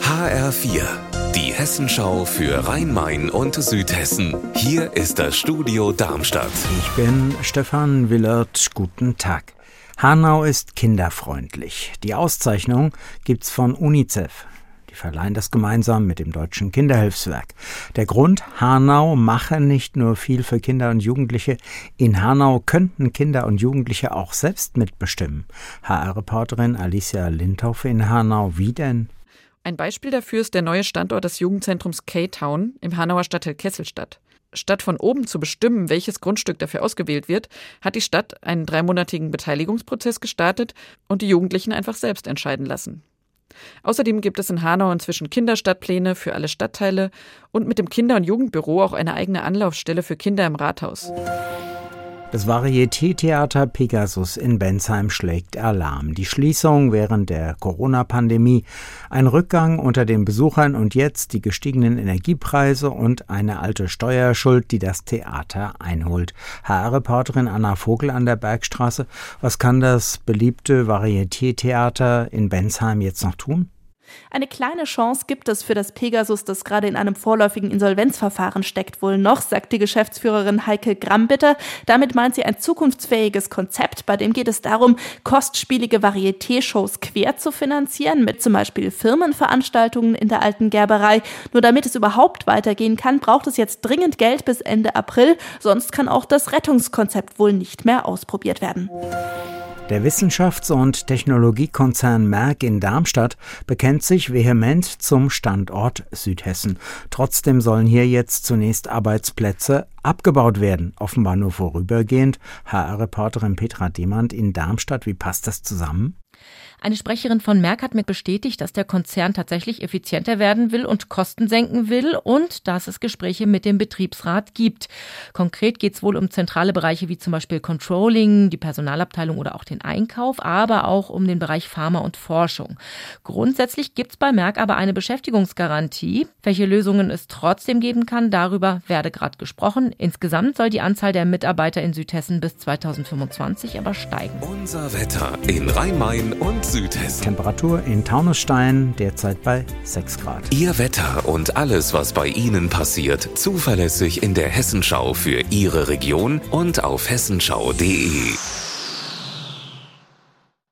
HR4, die Hessenschau für Rhein-Main und Südhessen. Hier ist das Studio Darmstadt. Ich bin Stefan Willert. Guten Tag. Hanau ist kinderfreundlich. Die Auszeichnung gibt's von UNICEF. Die verleihen das gemeinsam mit dem Deutschen Kinderhilfswerk. Der Grund, Hanau mache nicht nur viel für Kinder und Jugendliche, in Hanau könnten Kinder und Jugendliche auch selbst mitbestimmen. HR-Reporterin Alicia Lindhoff in Hanau, wie denn? Ein Beispiel dafür ist der neue Standort des Jugendzentrums K-Town im Hanauer Stadtteil Kesselstadt. Statt von oben zu bestimmen, welches Grundstück dafür ausgewählt wird, hat die Stadt einen dreimonatigen Beteiligungsprozess gestartet und die Jugendlichen einfach selbst entscheiden lassen. Außerdem gibt es in Hanau inzwischen Kinderstadtpläne für alle Stadtteile und mit dem Kinder- und Jugendbüro auch eine eigene Anlaufstelle für Kinder im Rathaus. Das Varieté-Theater Pegasus in Bensheim schlägt Alarm. Die Schließung während der Corona-Pandemie, ein Rückgang unter den Besuchern und jetzt die gestiegenen Energiepreise und eine alte Steuerschuld, die das Theater einholt. HR-Reporterin Anna Vogel an der Bergstraße, was kann das beliebte Varieté-Theater in Bensheim jetzt noch tun? Eine kleine Chance gibt es für das Pegasus, das gerade in einem vorläufigen Insolvenzverfahren steckt, wohl noch, sagt die Geschäftsführerin Heike Grambitter. Damit meint sie ein zukunftsfähiges Konzept, bei dem geht es darum, kostspielige Varieté-Shows quer zu finanzieren, mit zum Beispiel Firmenveranstaltungen in der alten Gerberei. Nur damit es überhaupt weitergehen kann, braucht es jetzt dringend Geld bis Ende April, sonst kann auch das Rettungskonzept wohl nicht mehr ausprobiert werden. Der Wissenschafts- und Technologiekonzern Merck in Darmstadt bekennt sich vehement zum Standort Südhessen. Trotzdem sollen hier jetzt zunächst Arbeitsplätze abgebaut werden, offenbar nur vorübergehend. HR-Reporterin Petra Demand in Darmstadt, wie passt das zusammen? Eine Sprecherin von Merck hat mir bestätigt, dass der Konzern tatsächlich effizienter werden will und Kosten senken will und dass es Gespräche mit dem Betriebsrat gibt. Konkret geht es wohl um zentrale Bereiche wie zum Beispiel Controlling, die Personalabteilung oder auch den Einkauf, aber auch um den Bereich Pharma und Forschung. Grundsätzlich gibt es bei Merck aber eine Beschäftigungsgarantie. Welche Lösungen es trotzdem geben kann, darüber werde gerade gesprochen. Insgesamt soll die Anzahl der Mitarbeiter in Südhessen bis 2025 aber steigen. Unser Wetter in Rhein-Main und Südhessen. Temperatur in Taunusstein derzeit bei 6 Grad. Ihr Wetter und alles, was bei Ihnen passiert, zuverlässig in der Hessenschau für Ihre Region und auf hessenschau.de.